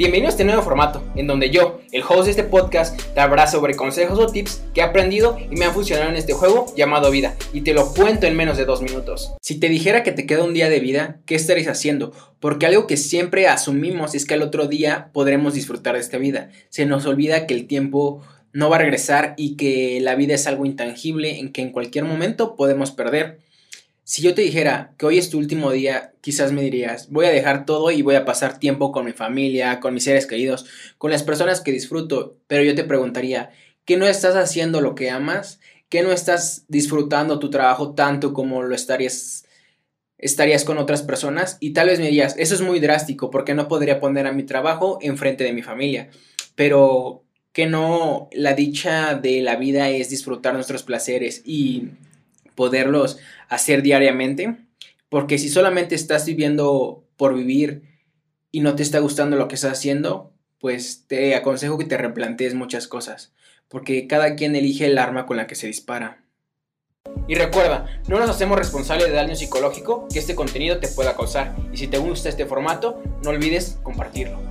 Bienvenido a este nuevo formato, en donde yo, el host de este podcast, te hablará sobre consejos o tips que he aprendido y me han funcionado en este juego llamado vida, y te lo cuento en menos de dos minutos. Si te dijera que te queda un día de vida, ¿qué estarías haciendo? Porque algo que siempre asumimos es que al otro día podremos disfrutar de esta vida. Se nos olvida que el tiempo no va a regresar y que la vida es algo intangible en que en cualquier momento podemos perder. Si yo te dijera que hoy es tu último día, quizás me dirías, voy a dejar todo y voy a pasar tiempo con mi familia, con mis seres queridos, con las personas que disfruto, pero yo te preguntaría, ¿qué no estás haciendo lo que amas? ¿Qué no estás disfrutando tu trabajo tanto como lo estarías estarías con otras personas? Y tal vez me dirías, eso es muy drástico porque no podría poner a mi trabajo enfrente de mi familia, pero que no la dicha de la vida es disfrutar nuestros placeres y poderlos hacer diariamente, porque si solamente estás viviendo por vivir y no te está gustando lo que estás haciendo, pues te aconsejo que te replantees muchas cosas, porque cada quien elige el arma con la que se dispara. Y recuerda, no nos hacemos responsables de daño psicológico que este contenido te pueda causar, y si te gusta este formato, no olvides compartirlo.